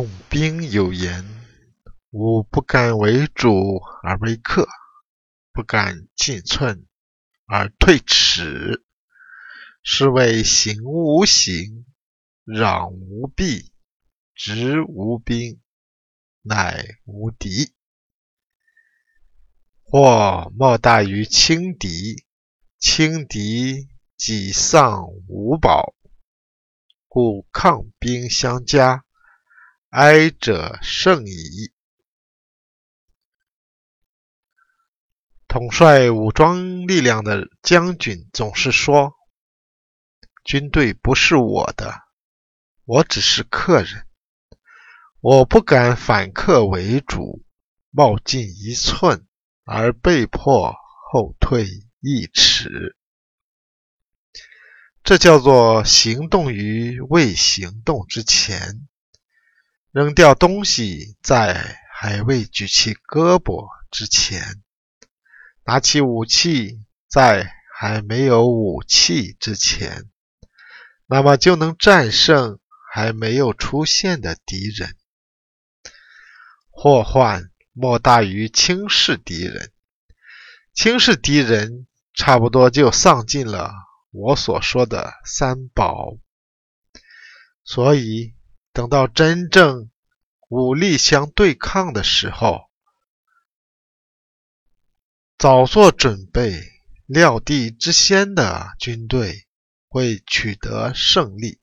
用兵有言：“吾不敢为主而为客，不敢进寸而退尺。是谓行无形，攘无弊，执无兵，乃无敌。或莫大于轻敌，轻敌己丧无宝，故抗兵相加，哀者胜矣。”统帅武装力量的将军总是说。军队不是我的，我只是客人。我不敢反客为主，冒进一寸而被迫后退一尺。这叫做行动于未行动之前，扔掉东西在还未举起胳膊之前，拿起武器在还没有武器之前。那么就能战胜还没有出现的敌人。祸患莫大于轻视敌人，轻视敌人差不多就丧尽了我所说的三宝。所以，等到真正武力相对抗的时候，早做准备、料敌之先的军队。会取得胜利。